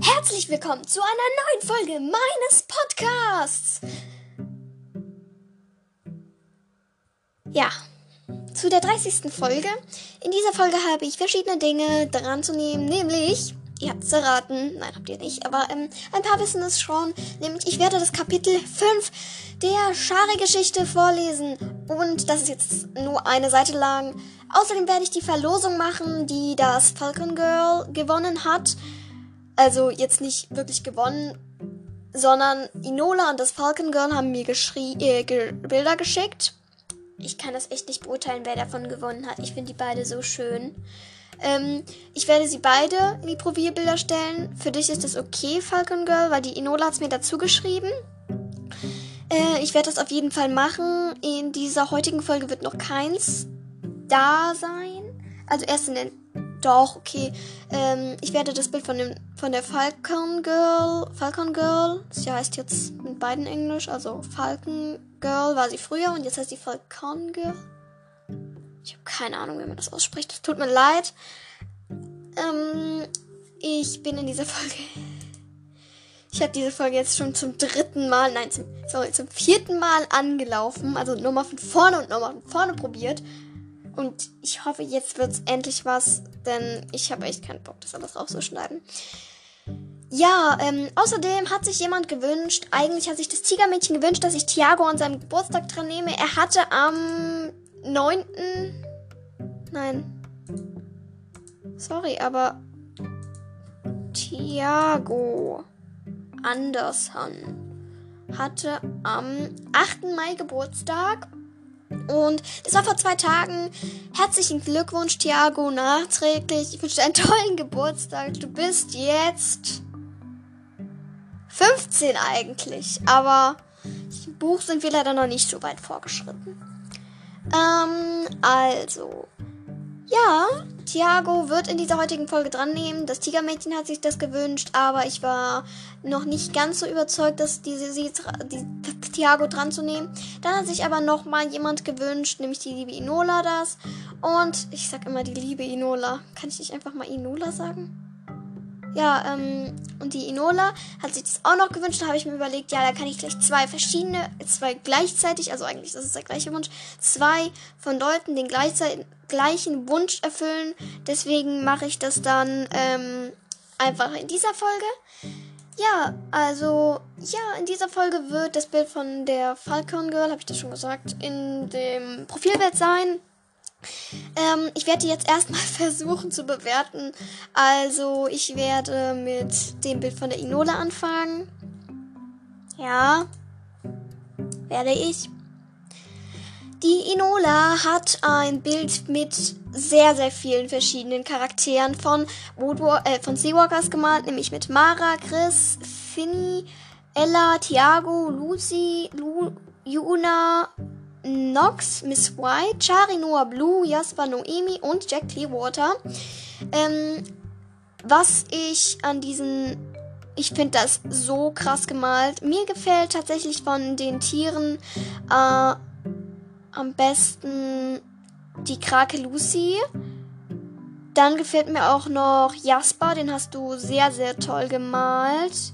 Herzlich willkommen zu einer neuen Folge meines Podcasts. Ja, zu der 30. Folge. In dieser Folge habe ich verschiedene Dinge dran zu nehmen, nämlich, ihr habt es erraten, nein, habt ihr nicht, aber ähm, ein paar wissen es schon, nämlich ich werde das Kapitel 5 der Schare-Geschichte vorlesen und das ist jetzt nur eine Seite lang. Außerdem werde ich die Verlosung machen, die das Falcon Girl gewonnen hat. Also jetzt nicht wirklich gewonnen, sondern Inola und das Falcon Girl haben mir äh, ge Bilder geschickt. Ich kann das echt nicht beurteilen, wer davon gewonnen hat. Ich finde die beide so schön. Ähm, ich werde sie beide in die Profilbilder stellen. Für dich ist das okay, Falcon Girl, weil die Inola hat es mir dazu geschrieben. Äh, ich werde das auf jeden Fall machen. In dieser heutigen Folge wird noch keins da sein. Also erst in den. Doch, okay. Ähm, ich werde das Bild von dem von der Falcon Girl. Falcon Girl. Sie heißt jetzt mit beiden Englisch. Also Falcon Girl war sie früher und jetzt heißt sie Falcon Girl. Ich habe keine Ahnung, wie man das ausspricht. Tut mir leid. Ähm, ich bin in dieser Folge ich habe diese Folge jetzt schon zum dritten Mal, nein, zum, sorry, zum vierten Mal angelaufen. Also nochmal von vorne und nochmal von vorne probiert. Und ich hoffe, jetzt wird es endlich was, denn ich habe echt keinen Bock, das alles rauszuschneiden. Ja, ähm, außerdem hat sich jemand gewünscht, eigentlich hat sich das Tigermädchen gewünscht, dass ich Thiago an seinem Geburtstag dran nehme. Er hatte am 9. Nein. Sorry, aber Thiago. Anderson hatte am 8. Mai Geburtstag. Und das war vor zwei Tagen. Herzlichen Glückwunsch, Thiago, nachträglich. Ich wünsche dir einen tollen Geburtstag. Du bist jetzt 15 eigentlich. Aber im Buch sind wir leider noch nicht so weit vorgeschritten. Ähm, also. Ja, Thiago wird in dieser heutigen Folge dran nehmen. Das Tigermädchen hat sich das gewünscht, aber ich war noch nicht ganz so überzeugt, dass diese sie, die, Thiago dran zu nehmen. Dann hat sich aber noch mal jemand gewünscht, nämlich die liebe Inola das. Und ich sag immer die liebe Inola. Kann ich nicht einfach mal Inola sagen? Ja, ähm, und die Inola hat sich das auch noch gewünscht. Da habe ich mir überlegt, ja, da kann ich gleich zwei verschiedene, zwei gleichzeitig, also eigentlich das ist der gleiche Wunsch, zwei von Leuten den gleichen Wunsch erfüllen. Deswegen mache ich das dann ähm, einfach in dieser Folge. Ja, also, ja, in dieser Folge wird das Bild von der Falcon Girl, habe ich das schon gesagt, in dem Profilbild sein. Ähm, ich werde die jetzt erstmal versuchen zu bewerten. Also, ich werde mit dem Bild von der Inola anfangen. Ja, werde ich. Die Inola hat ein Bild mit sehr, sehr vielen verschiedenen Charakteren von, Woodwalk äh, von Seawalkers gemalt, nämlich mit Mara, Chris, Finny, Ella, Thiago, Lucy, Lu Yuna, Nox, Miss White, Chari Noah Blue, Jasper Noemi und Jack Clearwater. Ähm, was ich an diesen. Ich finde das so krass gemalt. Mir gefällt tatsächlich von den Tieren äh, am besten die Krake Lucy. Dann gefällt mir auch noch Jasper, den hast du sehr, sehr toll gemalt.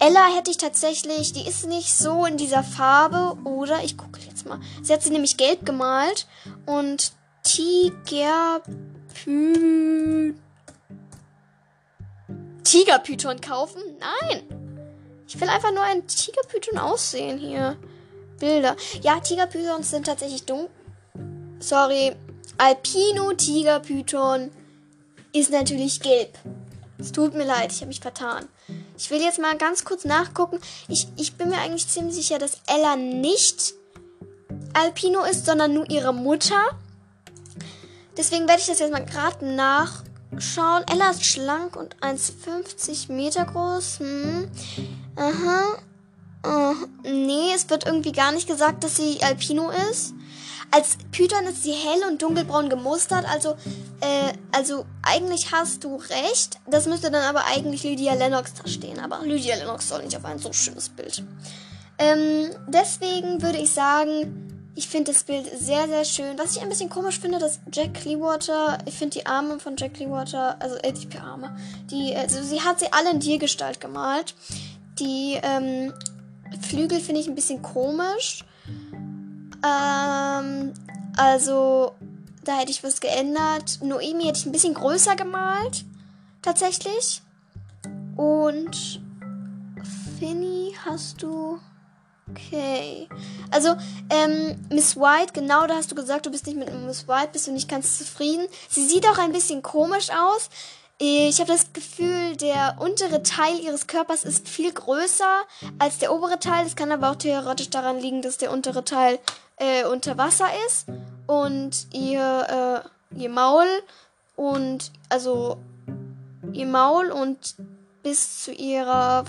Ella hätte ich tatsächlich, die ist nicht so in dieser Farbe. Oder ich gucke jetzt mal. Sie hat sie nämlich gelb gemalt. Und Tigerpy. Tigerpython kaufen? Nein! Ich will einfach nur ein Tigerpython aussehen hier. Bilder. Ja, Tigerpythons sind tatsächlich dunkel. Sorry. Alpino Tigerpython ist natürlich gelb. Es tut mir leid, ich habe mich vertan. Ich will jetzt mal ganz kurz nachgucken. Ich, ich bin mir eigentlich ziemlich sicher, dass Ella nicht Alpino ist, sondern nur ihre Mutter. Deswegen werde ich das jetzt mal gerade nachschauen. Ella ist schlank und 1,50 Meter groß. Hm. Aha. Uh, nee, es wird irgendwie gar nicht gesagt, dass sie Alpino ist. Als Python ist sie hell und dunkelbraun gemustert, also, äh, also eigentlich hast du recht. Das müsste dann aber eigentlich Lydia Lennox da stehen, aber Lydia Lennox soll nicht auf ein so schönes Bild. Ähm, deswegen würde ich sagen, ich finde das Bild sehr, sehr schön. Was ich ein bisschen komisch finde, dass Jack Clearwater, ich finde die Arme von Jack Clearwater, also äh, die Arme, die, also sie hat sie alle in Tiergestalt gemalt. Die ähm, Flügel finde ich ein bisschen komisch. Ähm, also, da hätte ich was geändert. Noemi hätte ich ein bisschen größer gemalt. Tatsächlich. Und Finny hast du. Okay. Also, ähm, Miss White, genau da hast du gesagt, du bist nicht mit Miss White, bist du nicht ganz zufrieden. Sie sieht auch ein bisschen komisch aus. Ich habe das Gefühl, der untere Teil ihres Körpers ist viel größer als der obere Teil. Das kann aber auch theoretisch daran liegen, dass der untere Teil äh, unter Wasser ist und ihr, äh, ihr Maul und also ihr Maul und bis zu ihrer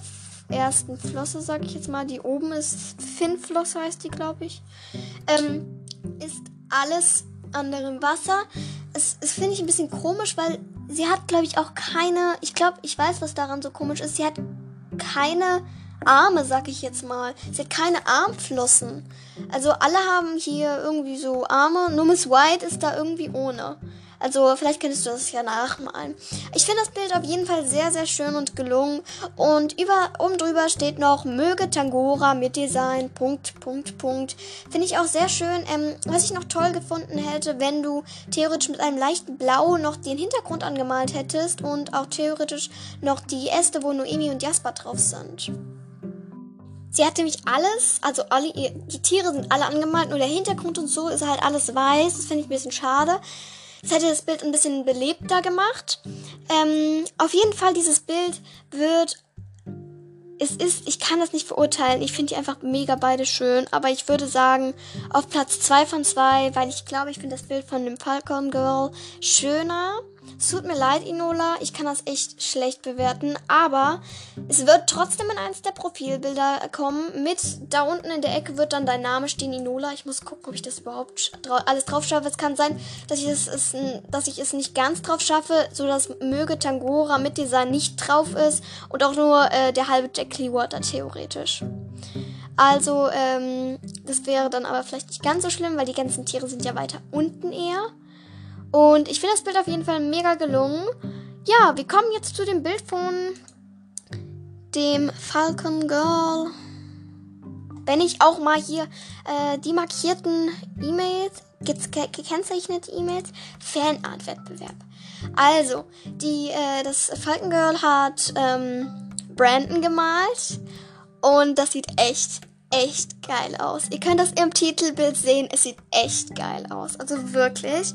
ersten Flosse, sag ich jetzt mal, die oben ist, Finnflosse heißt die, glaube ich, ähm, ist alles andere im Wasser. Es, es finde ich ein bisschen komisch, weil sie hat, glaube ich, auch keine, ich glaube, ich weiß, was daran so komisch ist, sie hat keine Arme, sag ich jetzt mal. Sie hat keine Armflossen. Also alle haben hier irgendwie so Arme, nur Miss White ist da irgendwie ohne. Also vielleicht könntest du das ja nachmalen. Ich finde das Bild auf jeden Fall sehr, sehr schön und gelungen. Und über, oben drüber steht noch, möge Tangora mit sein. Punkt, Punkt, Punkt. Finde ich auch sehr schön. Ähm, was ich noch toll gefunden hätte, wenn du theoretisch mit einem leichten Blau noch den Hintergrund angemalt hättest und auch theoretisch noch die Äste, wo Noemi und Jasper drauf sind. Sie hat nämlich alles, also alle, die Tiere sind alle angemalt, nur der Hintergrund und so ist halt alles weiß. Das finde ich ein bisschen schade. Das hätte das Bild ein bisschen belebter gemacht. Ähm, auf jeden Fall, dieses Bild wird. Es ist, ich kann das nicht verurteilen. Ich finde die einfach mega beide schön. Aber ich würde sagen, auf Platz 2 von 2, weil ich glaube, ich finde das Bild von dem Falcon Girl schöner. Es tut mir leid, Inola, ich kann das echt schlecht bewerten, aber es wird trotzdem in eins der Profilbilder kommen. Mit da unten in der Ecke wird dann dein Name stehen, Inola. Ich muss gucken, ob ich das überhaupt alles drauf schaffe. Es kann sein, dass ich es, es, dass ich es nicht ganz drauf schaffe, so dass möge Tangora mit Design nicht drauf ist und auch nur äh, der halbe Jack Clearwater theoretisch. Also, ähm, das wäre dann aber vielleicht nicht ganz so schlimm, weil die ganzen Tiere sind ja weiter unten eher. Und ich finde das Bild auf jeden Fall mega gelungen. Ja, wir kommen jetzt zu dem Bild von dem Falcon Girl. Wenn ich auch mal hier äh, die markierten E-Mails, gekennzeichnete E-Mails, Fanart-Wettbewerb. Also, die, äh, das Falcon Girl hat ähm, Brandon gemalt und das sieht echt echt geil aus. Ihr könnt das im Titelbild sehen. Es sieht echt geil aus. Also wirklich.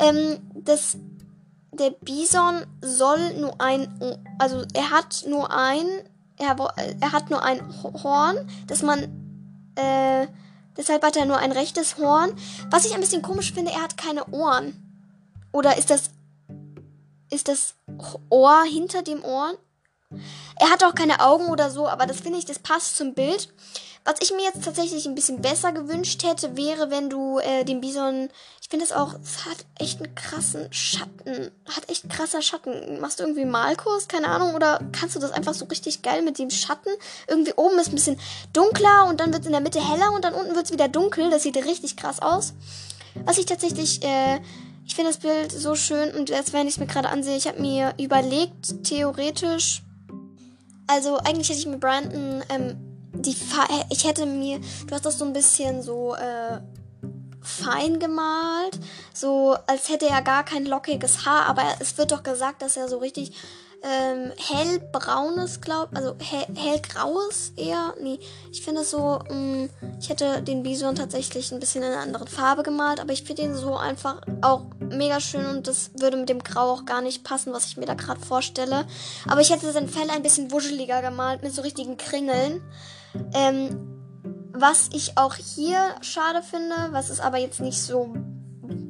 Ähm, das, der Bison soll nur ein, also er hat nur ein, er, er hat nur ein Horn, dass man, äh, deshalb hat er nur ein rechtes Horn. Was ich ein bisschen komisch finde, er hat keine Ohren. Oder ist das, ist das Ohr hinter dem Ohren? Er hat auch keine Augen oder so, aber das finde ich, das passt zum Bild. Was ich mir jetzt tatsächlich ein bisschen besser gewünscht hätte, wäre, wenn du äh, den Bison. Ich finde es auch, es hat echt einen krassen Schatten. Hat echt krasser Schatten. Machst du irgendwie Malkurs? Keine Ahnung. Oder kannst du das einfach so richtig geil mit dem Schatten? Irgendwie oben ist ein bisschen dunkler und dann wird es in der Mitte heller und dann unten wird es wieder dunkel. Das sieht richtig krass aus. Was ich tatsächlich, äh, ich finde das Bild so schön und jetzt, wenn ich es mir gerade ansehe, ich habe mir überlegt, theoretisch. Also eigentlich hätte ich mir Brandon ähm, die Fa ich hätte mir, du hast das so ein bisschen so äh, fein gemalt, so als hätte er gar kein lockiges Haar, aber es wird doch gesagt, dass er so richtig ähm, hellbraunes, glaub, also hell, hellgraues eher. Nee, ich finde es so, mh, mm, ich hätte den Bison tatsächlich ein bisschen in einer anderen Farbe gemalt, aber ich finde ihn so einfach auch mega schön und das würde mit dem Grau auch gar nicht passen, was ich mir da gerade vorstelle. Aber ich hätte sein Fell ein bisschen wuscheliger gemalt mit so richtigen Kringeln. Ähm, was ich auch hier schade finde, was es aber jetzt nicht so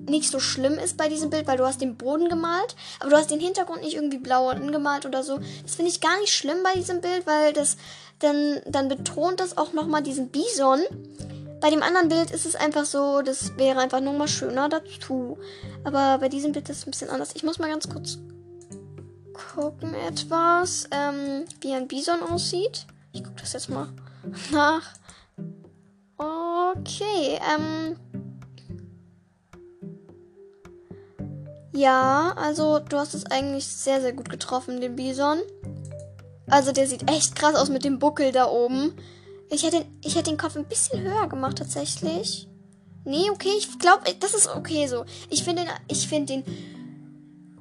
nicht so schlimm ist bei diesem Bild, weil du hast den Boden gemalt, aber du hast den Hintergrund nicht irgendwie blau angemalt oder so. Das finde ich gar nicht schlimm bei diesem Bild, weil das dann, dann betont das auch nochmal diesen Bison. Bei dem anderen Bild ist es einfach so, das wäre einfach nochmal schöner dazu. Aber bei diesem Bild ist es ein bisschen anders. Ich muss mal ganz kurz gucken etwas, ähm, wie ein Bison aussieht. Ich gucke das jetzt mal nach. Okay, ähm. Ja, also du hast es eigentlich sehr, sehr gut getroffen, den Bison. Also der sieht echt krass aus mit dem Buckel da oben. Ich hätte, ich hätte den Kopf ein bisschen höher gemacht tatsächlich. Nee, okay, ich glaube, das ist okay so. Ich finde ich finde den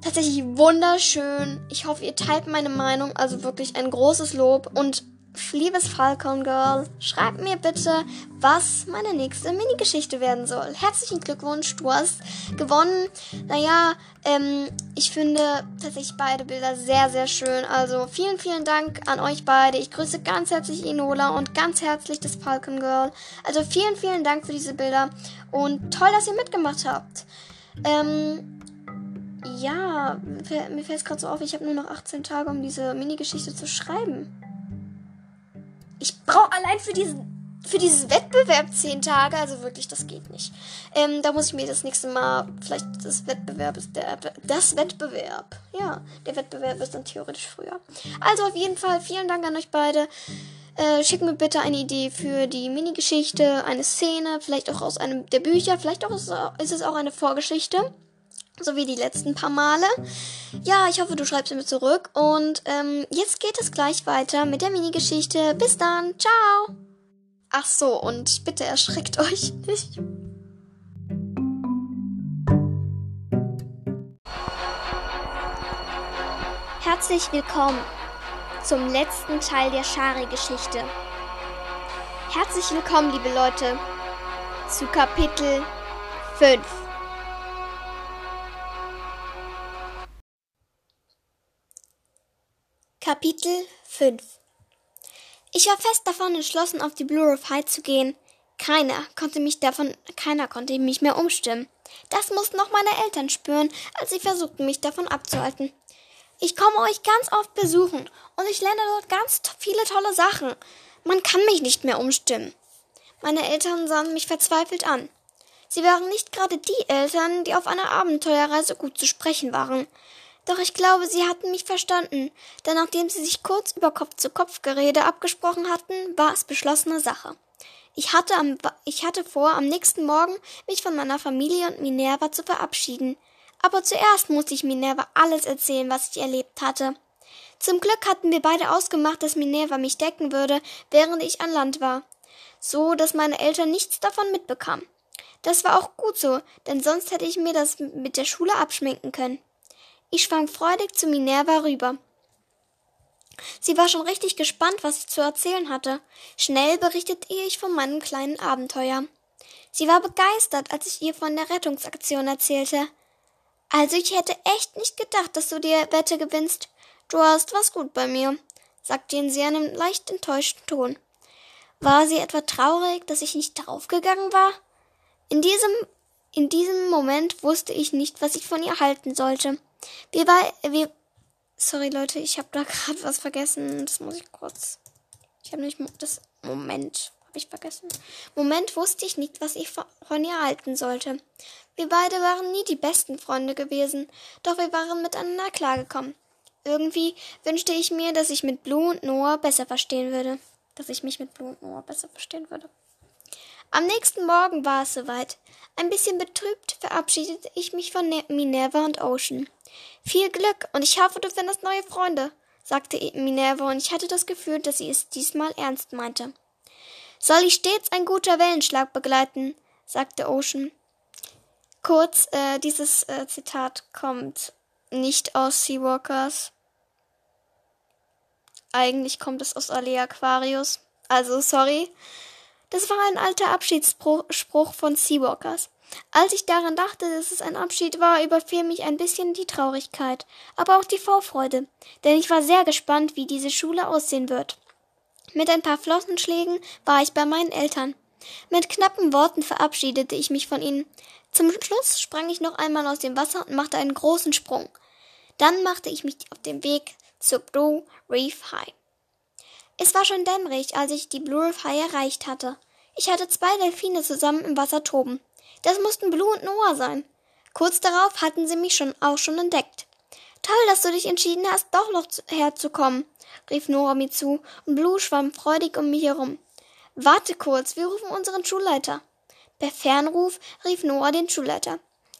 tatsächlich wunderschön. Ich hoffe, ihr teilt meine Meinung. Also wirklich ein großes Lob. Und liebes Falcon Girl, schreib mir bitte, was meine nächste Mini-Geschichte werden soll. Herzlichen Glückwunsch, du hast gewonnen. Naja, ähm, ich finde tatsächlich beide Bilder sehr, sehr schön. Also vielen, vielen Dank an euch beide. Ich grüße ganz herzlich Inola und ganz herzlich das Falcon Girl. Also vielen, vielen Dank für diese Bilder und toll, dass ihr mitgemacht habt. Ähm, ja, mir fällt es gerade so auf, ich habe nur noch 18 Tage, um diese Mini-Geschichte zu schreiben. Ich brauche allein für diesen für dieses Wettbewerb 10 Tage, also wirklich, das geht nicht. Ähm, da muss ich mir das nächste Mal, vielleicht das Wettbewerb ist der, das Wettbewerb. Ja, der Wettbewerb ist dann theoretisch früher. Also auf jeden Fall, vielen Dank an euch beide. Äh, schickt mir bitte eine Idee für die Mini-Geschichte, eine Szene, vielleicht auch aus einem der Bücher, vielleicht auch ist es auch eine Vorgeschichte so wie die letzten paar Male. Ja, ich hoffe, du schreibst mir zurück. Und ähm, jetzt geht es gleich weiter mit der Mini-Geschichte. Bis dann, ciao. Ach so, und bitte erschreckt euch nicht. Herzlich willkommen zum letzten Teil der Shari-Geschichte. Herzlich willkommen, liebe Leute, zu Kapitel 5. Kapitel 5 Ich war fest davon entschlossen, auf die Blue of High zu gehen. Keiner konnte mich davon, keiner konnte mich mehr umstimmen. Das mussten auch meine Eltern spüren, als sie versuchten, mich davon abzuhalten. Ich komme euch ganz oft besuchen und ich lerne dort ganz viele tolle Sachen. Man kann mich nicht mehr umstimmen. Meine Eltern sahen mich verzweifelt an. Sie waren nicht gerade die Eltern, die auf einer Abenteuerreise gut zu sprechen waren. Doch ich glaube, sie hatten mich verstanden, denn nachdem sie sich kurz über Kopf-zu-Kopf-Gerede abgesprochen hatten, war es beschlossene Sache. Ich hatte, am, ich hatte vor, am nächsten Morgen mich von meiner Familie und Minerva zu verabschieden. Aber zuerst musste ich Minerva alles erzählen, was ich erlebt hatte. Zum Glück hatten wir beide ausgemacht, dass Minerva mich decken würde, während ich an Land war. So, dass meine Eltern nichts davon mitbekamen. Das war auch gut so, denn sonst hätte ich mir das mit der Schule abschminken können. Ich schwang freudig zu Minerva rüber. Sie war schon richtig gespannt, was ich zu erzählen hatte. Schnell berichtete ich von meinem kleinen Abenteuer. Sie war begeistert, als ich ihr von der Rettungsaktion erzählte. Also ich hätte echt nicht gedacht, dass du die Wette gewinnst. Du hast was gut bei mir, sagte sie in einem leicht enttäuschten Ton. War sie etwa traurig, dass ich nicht draufgegangen war? In diesem, in diesem Moment wusste ich nicht, was ich von ihr halten sollte. Wir war, wir, sorry Leute, ich habe da gerade was vergessen. Das muss ich kurz. Ich habe nicht das Moment habe ich vergessen. Moment wusste ich nicht, was ich von ihr halten sollte. Wir beide waren nie die besten Freunde gewesen, doch wir waren miteinander klargekommen. Irgendwie wünschte ich mir, dass ich mit Blue und Noah besser verstehen würde. Dass ich mich mit Blue und Noah besser verstehen würde. Am nächsten Morgen war es soweit. Ein bisschen betrübt verabschiedete ich mich von Minerva und Ocean. Viel Glück und ich hoffe, du findest neue Freunde, sagte Minerva, und ich hatte das Gefühl, dass sie es diesmal ernst meinte. Soll ich stets ein guter Wellenschlag begleiten, sagte Ocean. Kurz, äh, dieses äh, Zitat kommt nicht aus Seawalkers. Eigentlich kommt es aus Alea Aquarius. Also, sorry. Das war ein alter Abschiedsspruch von Seawalkers. Als ich daran dachte, dass es ein Abschied war, überfiel mich ein bisschen die Traurigkeit, aber auch die Vorfreude, denn ich war sehr gespannt, wie diese Schule aussehen wird. Mit ein paar Flossenschlägen war ich bei meinen Eltern. Mit knappen Worten verabschiedete ich mich von ihnen. Zum Schluss sprang ich noch einmal aus dem Wasser und machte einen großen Sprung. Dann machte ich mich auf den Weg zur Blue Reef High. Es war schon dämmerig, als ich die Blue High erreicht hatte. Ich hatte zwei Delfine zusammen im Wasser toben. Das mussten Blue und Noah sein. Kurz darauf hatten sie mich schon auch schon entdeckt. Toll, dass du dich entschieden hast, doch noch herzukommen, rief Noah mir zu, und Blue schwamm freudig um mich herum. Warte kurz, wir rufen unseren Schulleiter. Per Fernruf rief Noah den Schulleiter.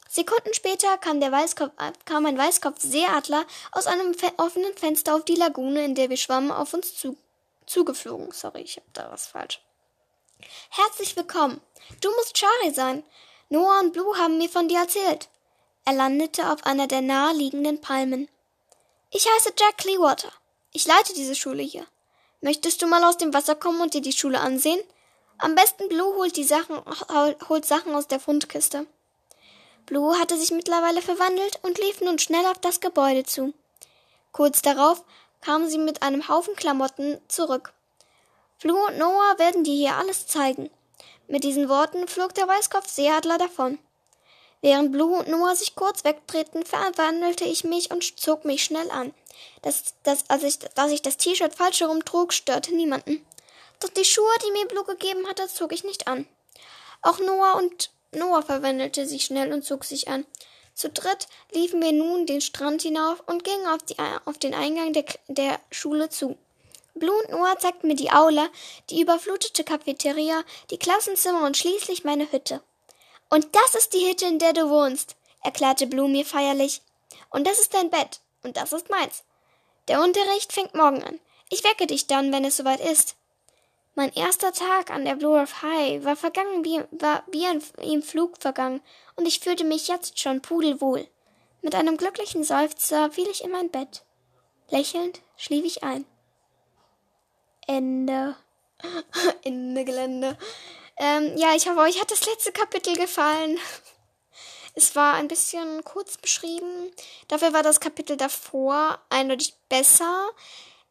Sekunden später kam, der Weißkopf, kam ein Weißkopfseeadler aus einem offenen Fenster auf die Lagune, in der wir schwammen, auf uns zu, zugeflogen. Sorry, ich habe da was falsch. Herzlich willkommen. Du musst Shari sein. Noah und Blue haben mir von dir erzählt. Er landete auf einer der naheliegenden Palmen. Ich heiße Jack Clearwater. Ich leite diese Schule hier. Möchtest du mal aus dem Wasser kommen und dir die Schule ansehen? Am besten Blue holt die Sachen, holt Sachen aus der Fundkiste. Blue hatte sich mittlerweile verwandelt und lief nun schnell auf das Gebäude zu. Kurz darauf kam sie mit einem Haufen Klamotten zurück. Blue und Noah werden dir hier alles zeigen. Mit diesen Worten flog der Weißkopf-Seeadler davon. Während Blue und Noah sich kurz wegdrehten, verwandelte ich mich und zog mich schnell an. Das, das, als ich, dass ich das T-Shirt falsch herum trug, störte niemanden. Doch die Schuhe, die mir Blue gegeben hatte, zog ich nicht an. Auch Noah und Noah verwandelte sich schnell und zog sich an. Zu dritt liefen wir nun den Strand hinauf und gingen auf, die, auf den Eingang der, der Schule zu. Blue und Noah zeigten mir die Aula, die überflutete Cafeteria, die Klassenzimmer und schließlich meine Hütte. Und das ist die Hütte, in der du wohnst, erklärte Blue mir feierlich. Und das ist dein Bett. Und das ist meins. Der Unterricht fängt morgen an. Ich wecke dich dann, wenn es soweit ist. Mein erster Tag an der Blue Earth High war vergangen wie, war wie ein, im Flug vergangen, und ich fühlte mich jetzt schon pudelwohl. Mit einem glücklichen Seufzer fiel ich in mein Bett. Lächelnd schlief ich ein. Ende. Ende Gelände. Ähm, ja, ich hoffe, euch hat das letzte Kapitel gefallen. Es war ein bisschen kurz beschrieben. Dafür war das Kapitel davor eindeutig besser.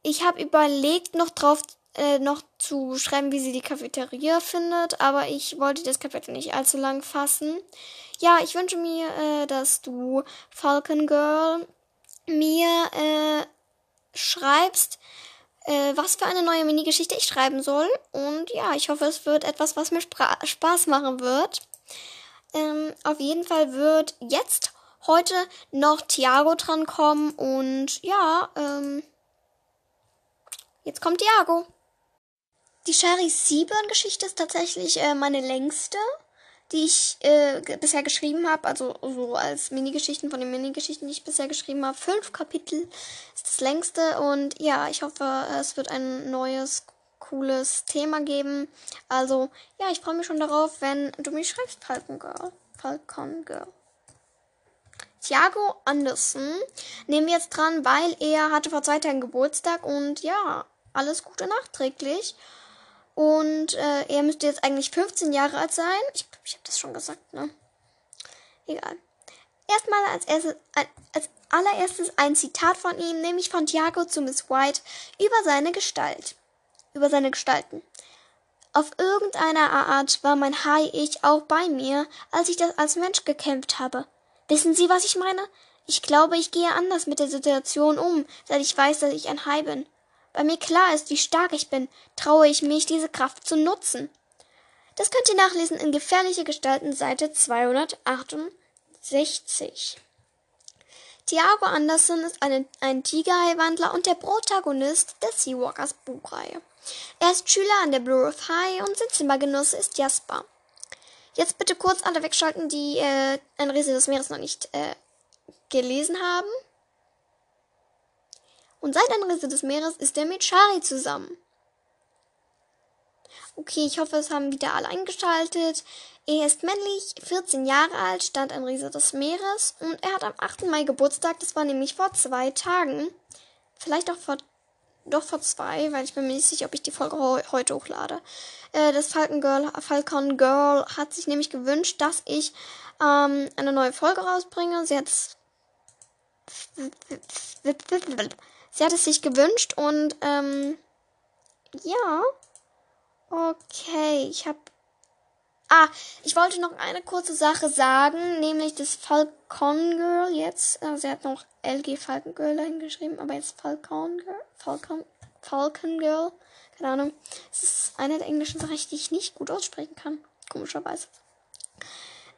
Ich habe überlegt, noch drauf äh, noch zu schreiben, wie sie die Cafeteria findet, aber ich wollte das Kapitel nicht allzu lang fassen. Ja, ich wünsche mir, äh, dass du Falcon Girl mir äh, schreibst, äh, was für eine neue Mini-Geschichte ich schreiben soll. Und ja, ich hoffe, es wird etwas, was mir Spra Spaß machen wird. Ähm, auf jeden Fall wird jetzt heute noch Thiago drankommen und ja, ähm, jetzt kommt Thiago. Die Shari Seaburn Geschichte ist tatsächlich äh, meine längste, die ich äh, bisher geschrieben habe. Also so als Minigeschichten von den Minigeschichten, die ich bisher geschrieben habe. Fünf Kapitel ist das längste und ja, ich hoffe, es wird ein neues cooles Thema geben. Also ja, ich freue mich schon darauf, wenn du mich schreibst, Falcon Girl. Falcon Girl. Thiago Anderson nehmen wir jetzt dran, weil er hatte vor zwei Tagen Geburtstag und ja, alles Gute nachträglich. Und äh, er müsste jetzt eigentlich 15 Jahre alt sein. Ich ich habe das schon gesagt, ne? Egal. Erstmal als, erstes, als allererstes ein Zitat von ihm, nämlich von Thiago zu Miss White über seine Gestalt. Über seine Gestalten. Auf irgendeiner Art war mein Hai-Ich auch bei mir, als ich das als Mensch gekämpft habe. Wissen Sie, was ich meine? Ich glaube, ich gehe anders mit der Situation um, seit ich weiß, dass ich ein Hai bin weil mir klar ist, wie stark ich bin, traue ich mich, diese Kraft zu nutzen. Das könnt ihr nachlesen in Gefährliche Gestalten Seite 268. Tiago Anderson ist eine, ein Tigerhai-Wandler und der Protagonist der Seawalkers Buchreihe. Er ist Schüler an der Blue Earth High und sein Zimmergenosse ist Jasper. Jetzt bitte kurz alle wegschalten, die äh, ein Riese des Meeres noch nicht äh, gelesen haben. Und seit Anrisse des Meeres ist er mit Shari zusammen. Okay, ich hoffe, es haben wieder alle eingeschaltet. Er ist männlich, 14 Jahre alt, stand ein Riese des Meeres und er hat am 8. Mai Geburtstag, das war nämlich vor zwei Tagen. Vielleicht auch vor, doch vor zwei, weil ich bin mir nicht sicher, ob ich die Folge heute hochlade. Äh, das Falcon Girl, Falcon Girl hat sich nämlich gewünscht, dass ich ähm, eine neue Folge rausbringe. Sie hat Sie hat es sich gewünscht und ähm, ja. Okay, ich habe. Ah, ich wollte noch eine kurze Sache sagen, nämlich das Falcon Girl jetzt. Also sie hat noch LG Falcon Girl dahingeschrieben, aber jetzt Falcon Girl. Falcon, Falcon Girl. Keine Ahnung. Es ist eine der englischen Sachen, die ich nicht gut aussprechen kann. Komischerweise.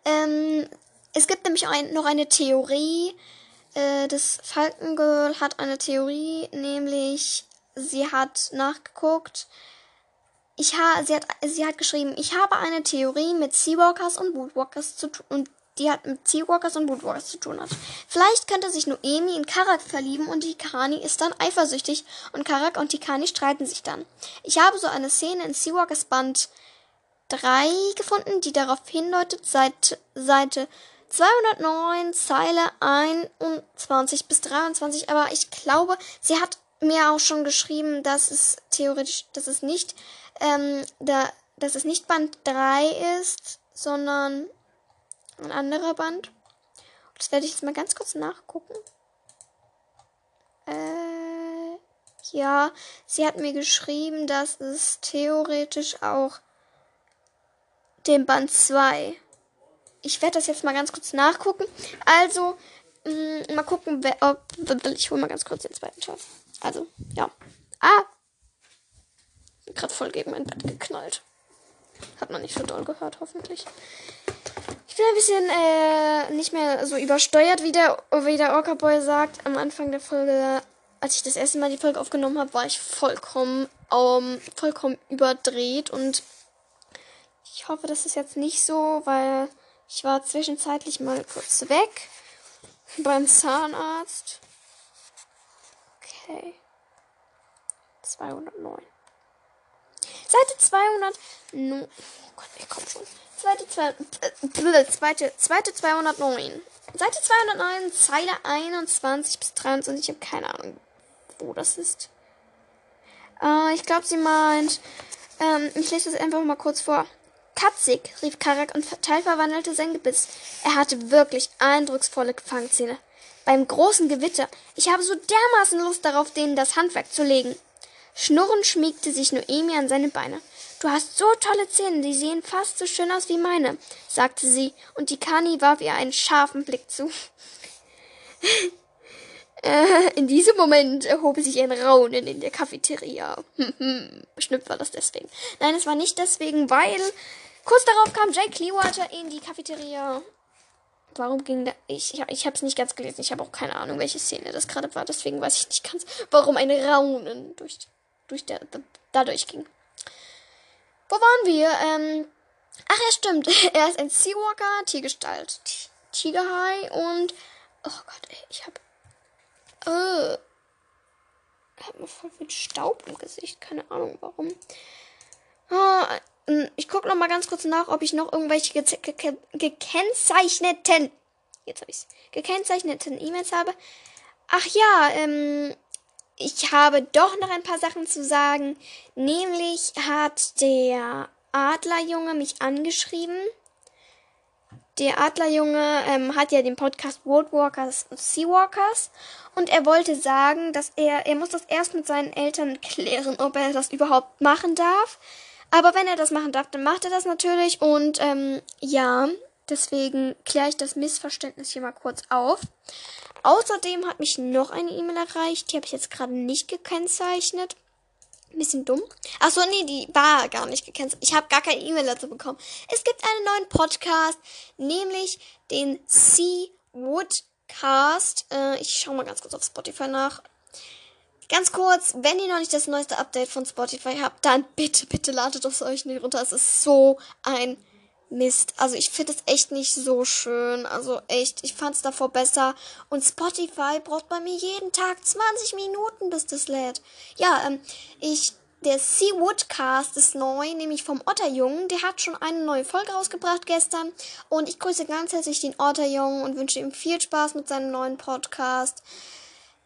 Ähm, es gibt nämlich ein, noch eine Theorie, äh, das Falkengirl hat eine Theorie, nämlich sie hat nachgeguckt, ich ha, sie, hat, sie hat geschrieben, ich habe eine Theorie mit Seawalkers und Woodwalkers zu tun und die hat mit Seawalkers und Woodwalkers zu tun hat. Vielleicht könnte sich Noemi in Karak verlieben und Tikani ist dann eifersüchtig und Karak und Tikani streiten sich dann. Ich habe so eine Szene in Seawalkers Band 3 gefunden, die darauf hindeutet, seit Seite 209, Zeile 21 bis 23, aber ich glaube, sie hat mir auch schon geschrieben, dass es theoretisch, dass es nicht, ähm, da, dass es nicht Band 3 ist, sondern ein anderer Band. Das werde ich jetzt mal ganz kurz nachgucken. Äh, ja, sie hat mir geschrieben, dass es theoretisch auch den Band 2. Ich werde das jetzt mal ganz kurz nachgucken. Also, mh, mm, mal gucken, wer, ob, ich hole mal ganz kurz den zweiten Teil. Also, ja. Ah! Bin gerade voll gegen mein Bett geknallt. Hat man nicht so doll gehört, hoffentlich. Ich bin ein bisschen äh, nicht mehr so übersteuert, wie der, wie der Orca Boy sagt. Am Anfang der Folge, als ich das erste Mal die Folge aufgenommen habe, war ich vollkommen, um, vollkommen überdreht und ich hoffe, das ist jetzt nicht so, weil ich war zwischenzeitlich mal kurz weg beim Zahnarzt. Okay. 209. Seite 200. No, oh Gott, ich komm schon. Seite, zwei, äh, zweite, zweite 209. Seite 209, Zeile 21 bis 23. Ich habe keine Ahnung, wo das ist. Äh, ich glaube, sie meint. Ähm, ich lese das einfach mal kurz vor. Katzig, rief Karak und teilverwandelte sein Gebiss. Er hatte wirklich eindrucksvolle Fangzähne. Beim großen Gewitter. Ich habe so dermaßen Lust darauf, denen das Handwerk zu legen. Schnurrend schmiegte sich Noemi an seine Beine. Du hast so tolle Zähne, die sehen fast so schön aus wie meine, sagte sie, und die Kani warf ihr einen scharfen Blick zu. äh, in diesem Moment erhob sich ein Raunen in der Cafeteria. Bestimmt war das deswegen. Nein, es war nicht deswegen, weil kurz darauf kam Jake Clearwater in die Cafeteria. Warum ging da. Ich, ich, ich habe es nicht ganz gelesen. Ich habe auch keine Ahnung, welche Szene das gerade war. Deswegen weiß ich nicht ganz, warum ein Raunen durch, durch der, dadurch ging. Wo waren wir? Ähm, ach ja, stimmt. Er ist ein Seawalker, Tiergestalt, Tigerhai und. Oh Gott, ey, ich hab. Äh. Ich hab mir voll viel Staub im Gesicht. Keine Ahnung warum. Oh, ich guck noch mal ganz kurz nach, ob ich noch irgendwelche ge ge ge gekennzeichneten. Jetzt hab ich's. Gekennzeichneten E-Mails habe. Ach ja, ähm ich habe doch noch ein paar Sachen zu sagen. Nämlich hat der Adlerjunge mich angeschrieben. Der Adlerjunge ähm, hat ja den Podcast Roadwalkers und Seawalkers und er wollte sagen, dass er, er muss das erst mit seinen Eltern klären, ob er das überhaupt machen darf. Aber wenn er das machen darf, dann macht er das natürlich und ähm, ja, deswegen kläre ich das Missverständnis hier mal kurz auf. Außerdem hat mich noch eine E-Mail erreicht. Die habe ich jetzt gerade nicht gekennzeichnet. Bisschen dumm. Achso, nee, die war gar nicht gekennzeichnet. Ich habe gar keine E-Mail dazu bekommen. Es gibt einen neuen Podcast, nämlich den Sea Woodcast. Äh, ich schaue mal ganz kurz auf Spotify nach. Ganz kurz, wenn ihr noch nicht das neueste Update von Spotify habt, dann bitte, bitte ladet es euch nicht runter. Es ist so ein Mist. Also ich finde es echt nicht so schön. Also echt, ich fand es davor besser. Und Spotify braucht bei mir jeden Tag 20 Minuten, bis das lädt. Ja, ähm, ich, der Seawoodcast ist neu, nämlich vom Otterjungen. Der hat schon eine neue Folge rausgebracht gestern. Und ich grüße ganz herzlich den Otterjungen und wünsche ihm viel Spaß mit seinem neuen Podcast.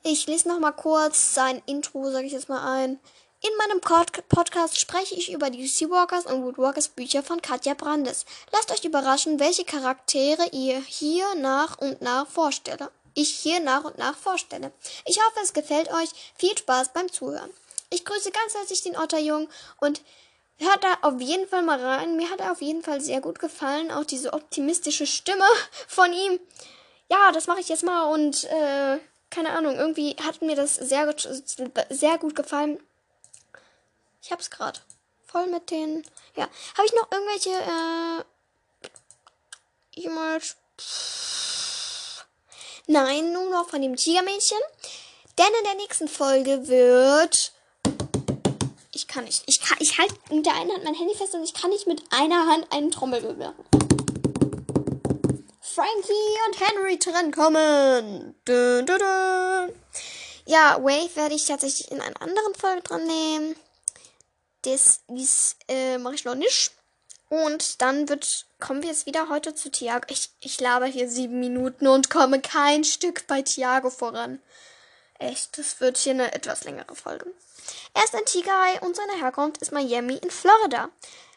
Ich lese noch mal kurz sein Intro, sage ich jetzt mal ein. In meinem Podcast spreche ich über die Seawalkers und Woodwalkers Bücher von Katja Brandes. Lasst euch überraschen, welche Charaktere ihr hier nach und nach vorstelle. Ich hier nach und nach vorstelle. Ich hoffe, es gefällt euch. Viel Spaß beim Zuhören. Ich grüße ganz herzlich den Otterjung und hört da auf jeden Fall mal rein. Mir hat er auf jeden Fall sehr gut gefallen. Auch diese optimistische Stimme von ihm. Ja, das mache ich jetzt mal und äh, keine Ahnung, irgendwie hat mir das sehr gut, sehr gut gefallen. Ich hab's gerade. Voll mit den. Ja. Habe ich noch irgendwelche äh, E-Mails? Nein, nur noch von dem Tigermädchen. Denn in der nächsten Folge wird. Ich kann nicht. Ich, kann, ich halte mit der einen Hand mein Handy fest und ich kann nicht mit einer Hand einen Trommelwirbel machen. Frankie und Henry drin kommen. Dun, dun, dun. Ja, Wave werde ich tatsächlich in einer anderen Folge dran nehmen. Das, äh, mache ich noch nicht. Und dann wird, kommen wir jetzt wieder heute zu Tiago. Ich, ich laber hier sieben Minuten und komme kein Stück bei Tiago voran. Echt, das wird hier eine etwas längere Folge. Er ist ein Tigerhai und seine Herkunft ist Miami in Florida.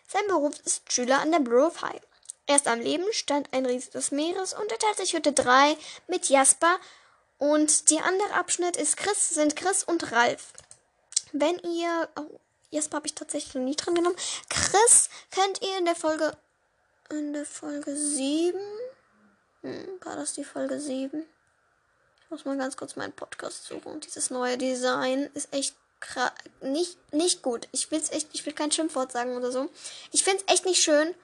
Sein Beruf ist Schüler an der Grove High. Er ist am Leben, stand ein Ries des Meeres und er teilt sich Hütte 3 mit Jasper. Und der andere Abschnitt ist Chris, sind Chris und Ralf. Wenn ihr, oh, Jasper habe ich tatsächlich noch nie dran genommen. Chris könnt ihr in der Folge, in der Folge 7, hm, war das die Folge 7? Ich muss mal ganz kurz meinen Podcast suchen. Dieses neue Design ist echt nicht, nicht gut. Ich will es echt, ich will kein Schimpfwort sagen oder so. Ich finde es echt nicht schön,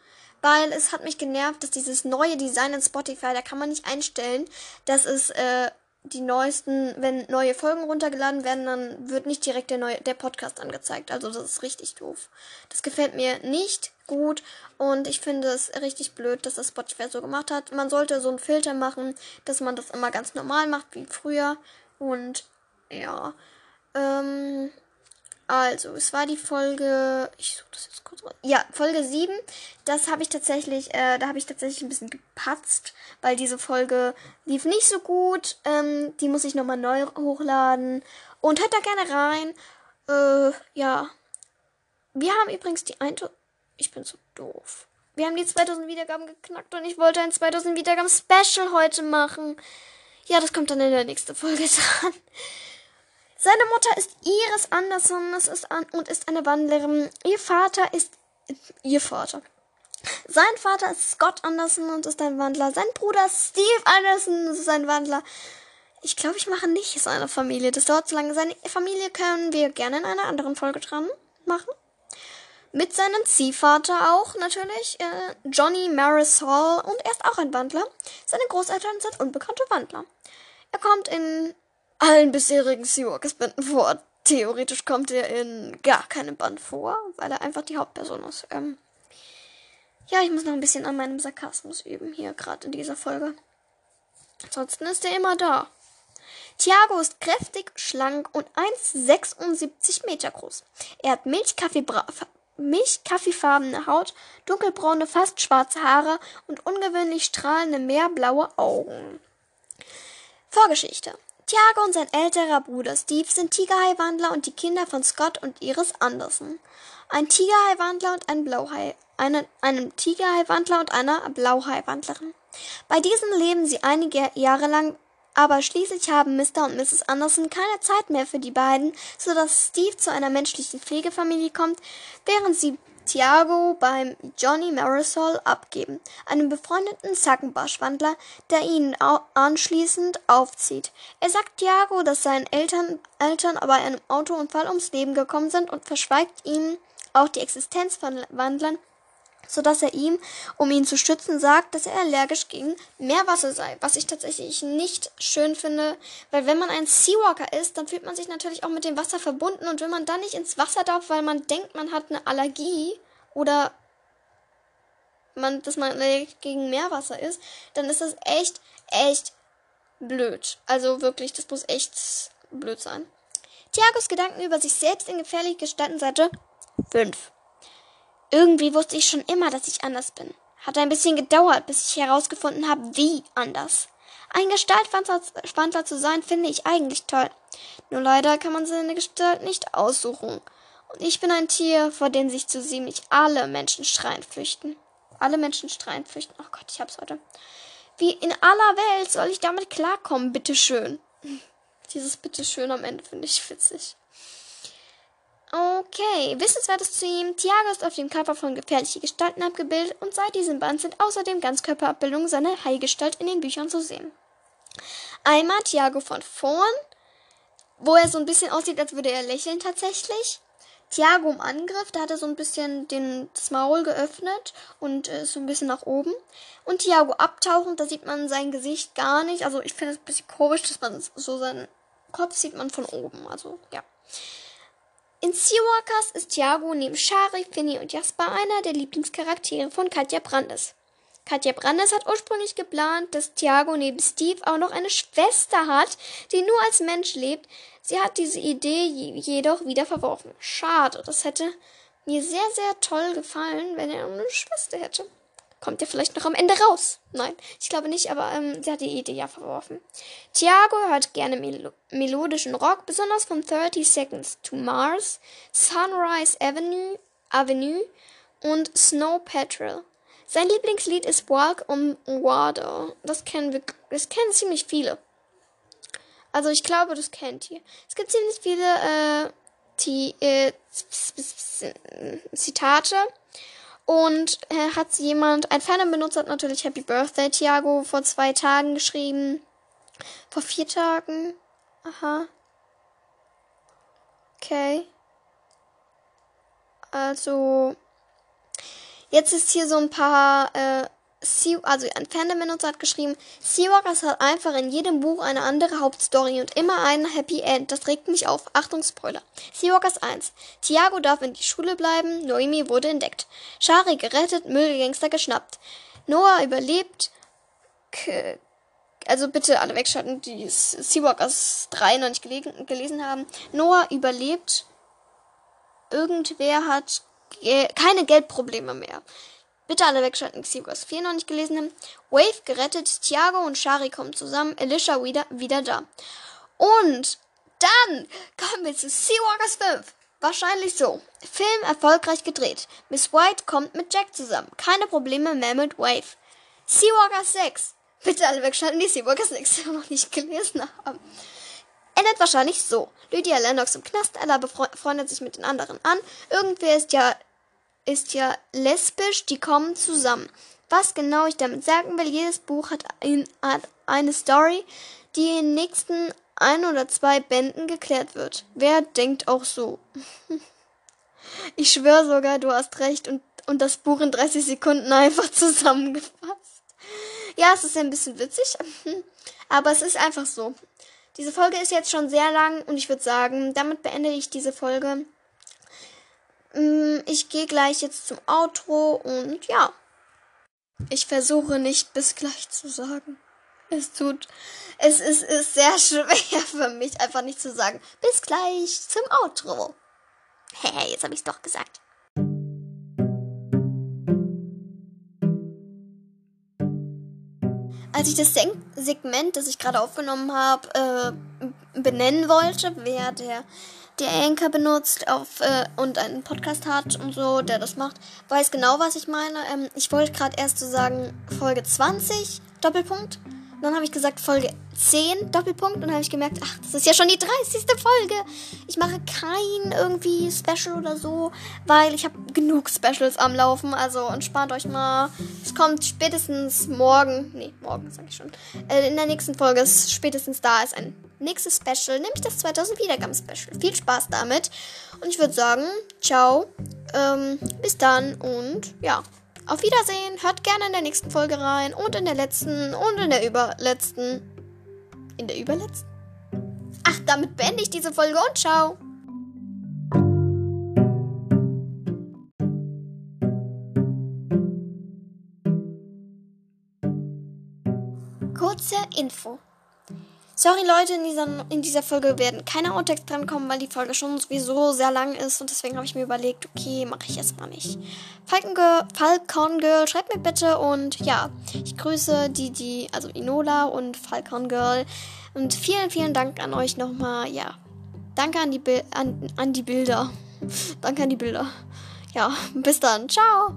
weil es hat mich genervt, dass dieses neue Design in Spotify, da kann man nicht einstellen, dass es äh, die neuesten, wenn neue Folgen runtergeladen werden, dann wird nicht direkt der neue der Podcast angezeigt. Also das ist richtig doof. Das gefällt mir nicht gut und ich finde es richtig blöd, dass das Spotify so gemacht hat. Man sollte so einen Filter machen, dass man das immer ganz normal macht wie früher und ja. Ähm, also, es war die Folge. Ich suche das jetzt kurz raus. Ja, Folge 7. Das habe ich tatsächlich, äh, da habe ich tatsächlich ein bisschen gepatzt, weil diese Folge lief nicht so gut. Ähm, die muss ich nochmal neu hochladen. Und hört da gerne rein. Äh, ja. Wir haben übrigens die ein. Ich bin so doof. Wir haben die 2000 Wiedergaben geknackt und ich wollte ein 2000 Wiedergaben Special heute machen. Ja, das kommt dann in der nächsten Folge dran. Seine Mutter ist Iris Anderson ist an, und ist eine Wandlerin. Ihr Vater ist ihr Vater. Sein Vater ist Scott Anderson und ist ein Wandler. Sein Bruder Steve Anderson ist ein Wandler. Ich glaube, ich mache nicht seine Familie. Das dauert zu lange. Seine Familie können wir gerne in einer anderen Folge dran machen. Mit seinem Ziehvater auch natürlich. Äh, Johnny Marisol und er ist auch ein Wandler. Seine Großeltern sind unbekannte Wandler. Er kommt in allen bisherigen Seawalkers-Bänden vor. Theoretisch kommt er in gar keinem Band vor, weil er einfach die Hauptperson ist. Ähm ja, ich muss noch ein bisschen an meinem Sarkasmus üben hier gerade in dieser Folge. Ansonsten ist er immer da. Thiago ist kräftig, schlank und 1,76 Meter groß. Er hat milchkaffeefarbene Haut, dunkelbraune, fast schwarze Haare und ungewöhnlich strahlende meerblaue Augen. Vorgeschichte. Tiago und sein älterer Bruder Steve sind Tigerhai-Wandler und die Kinder von Scott und Iris Anderson. Ein Tigerhai-Wandler und ein Blauhai, eine, einem Tigerhai-Wandler und einer Blauhai-Wandlerin. Bei diesen leben sie einige Jahre lang, aber schließlich haben Mr. und Mrs. Anderson keine Zeit mehr für die beiden, so dass Steve zu einer menschlichen Pflegefamilie kommt, während sie Tiago beim Johnny Marisol abgeben, einem befreundeten Sackenbarschwandler, der ihn anschließend aufzieht. Er sagt Tiago, dass seine Eltern, Eltern bei einem Autounfall ums Leben gekommen sind und verschweigt ihm auch die Existenz von Wandlern, so dass er ihm, um ihn zu schützen, sagt, dass er allergisch gegen Meerwasser sei, was ich tatsächlich nicht schön finde, weil wenn man ein Seawalker ist, dann fühlt man sich natürlich auch mit dem Wasser verbunden und wenn man dann nicht ins Wasser darf, weil man denkt, man hat eine Allergie oder man, dass man allergisch gegen Meerwasser ist, dann ist das echt, echt blöd. Also wirklich, das muss echt blöd sein. Tiagos Gedanken über sich selbst in gefährlich Gestalten Seite 5. Irgendwie wusste ich schon immer, dass ich anders bin. Hat ein bisschen gedauert, bis ich herausgefunden habe, wie anders. Ein Gestaltwandler zu sein, finde ich eigentlich toll. Nur leider kann man seine Gestalt nicht aussuchen. Und ich bin ein Tier, vor dem sich so ziemlich alle Menschen schreien fürchten. Alle Menschen schreien fürchten. Oh Gott, ich hab's heute. Wie in aller Welt soll ich damit klarkommen, bitteschön. Dieses bitteschön am Ende finde ich witzig. Okay, Wissenswertes zu ihm. Tiago ist auf dem Körper von gefährlichen Gestalten abgebildet und seit diesem Band sind außerdem Ganzkörperabbildungen seiner Haigestalt in den Büchern zu sehen. Einmal Tiago von vorn, wo er so ein bisschen aussieht, als würde er lächeln tatsächlich. Tiago im Angriff, da hat er so ein bisschen den, das Maul geöffnet und äh, so ein bisschen nach oben. Und Tiago abtauchend, da sieht man sein Gesicht gar nicht. Also ich finde es ein bisschen komisch, dass man so seinen Kopf sieht man von oben. Also ja. In Seawalkers ist Thiago neben Shari, Finny und Jasper einer der Lieblingscharaktere von Katja Brandes. Katja Brandes hat ursprünglich geplant, dass Thiago neben Steve auch noch eine Schwester hat, die nur als Mensch lebt. Sie hat diese Idee jedoch wieder verworfen. Schade, das hätte mir sehr, sehr toll gefallen, wenn er eine Schwester hätte. Kommt ja vielleicht noch am Ende raus. Nein, ich glaube nicht, aber ähm, sie hat die Idee ja verworfen. Thiago hört gerne melo melodischen Rock, besonders von 30 Seconds to Mars, Sunrise Avenue, Avenue und Snow Patrol. Sein Lieblingslied ist Walk on Water. Das kennen wir, das kennen ziemlich viele. Also ich glaube, das kennt ihr. Es gibt ziemlich viele äh, die, äh, Zitate und äh, hat jemand, ein Fandom-Benutzer hat natürlich Happy Birthday Thiago vor zwei Tagen geschrieben. Vor vier Tagen. Aha. Okay. Also. Jetzt ist hier so ein paar äh, Sea, also ein Fandom-Benutzer hat geschrieben, Seawalkers hat einfach in jedem Buch eine andere Hauptstory und immer ein Happy End. Das regt mich auf. Achtung, Spoiler. Seawalkers 1. Tiago darf in die Schule bleiben, Noemi wurde entdeckt. Shari gerettet, Müllgangster geschnappt. Noah überlebt. K also bitte alle wegschalten, die Seawalkers 3 noch nicht gelesen haben. Noah überlebt. Irgendwer hat ge keine Geldprobleme mehr. Bitte alle wegschalten, die Seagulls 4 noch nicht gelesen haben. Wave gerettet, Thiago und Shari kommen zusammen, Alicia wieder, wieder da. Und dann kommen wir zu Seawalkers 5. Wahrscheinlich so. Film erfolgreich gedreht. Miss White kommt mit Jack zusammen. Keine Probleme mehr mit Wave. Seawalkers 6. Bitte alle wegschalten, die Seawalkers 6 noch nicht gelesen haben. Endet wahrscheinlich so. Lydia Lennox im Knast, Ella befreundet sich mit den anderen an. Irgendwer ist ja ist ja lesbisch, die kommen zusammen. Was genau ich damit sagen will, jedes Buch hat, ein, hat eine Story, die in den nächsten ein oder zwei Bänden geklärt wird. Wer denkt auch so? ich schwöre sogar, du hast recht und, und das Buch in 30 Sekunden einfach zusammengefasst. Ja, es ist ein bisschen witzig, aber es ist einfach so. Diese Folge ist jetzt schon sehr lang und ich würde sagen, damit beende ich diese Folge. Mm, ich gehe gleich jetzt zum Outro und ja. Ich versuche nicht bis gleich zu sagen. Es tut, es ist, ist sehr schwer für mich, einfach nicht zu sagen. Bis gleich zum Outro. Hey, jetzt habe ich es doch gesagt. Als ich das Segment, das ich gerade aufgenommen habe, äh, benennen wollte, wer der der Anchor benutzt auf, äh, und einen Podcast hat und so, der das macht, weiß genau, was ich meine. Ähm, ich wollte gerade erst so sagen, Folge 20, Doppelpunkt. Dann habe ich gesagt Folge 10, Doppelpunkt. Und dann habe ich gemerkt, ach, das ist ja schon die 30. Folge. Ich mache kein irgendwie Special oder so, weil ich habe genug Specials am Laufen. Also entspannt euch mal. Es kommt spätestens morgen, nee, morgen sage ich schon. Äh, in der nächsten Folge ist spätestens da ist ein nächstes Special, nämlich das 2000 Wiedergaben Special. Viel Spaß damit. Und ich würde sagen, ciao. Ähm, bis dann und ja. Auf Wiedersehen. Hört gerne in der nächsten Folge rein und in der letzten und in der überletzten. In der überletzten? Ach, damit beende ich diese Folge und ciao. Kurze Info. Sorry Leute, in dieser, in dieser Folge werden keine Outtakes drankommen, weil die Folge schon sowieso sehr lang ist und deswegen habe ich mir überlegt, okay, mache ich erstmal nicht. Falcon Girl, Falcon Girl, schreibt mir bitte und ja, ich grüße die, die, also Inola und Falcon Girl und vielen, vielen Dank an euch nochmal, ja. Danke an die, Bi an, an die Bilder. Danke an die Bilder. Ja, bis dann. Ciao.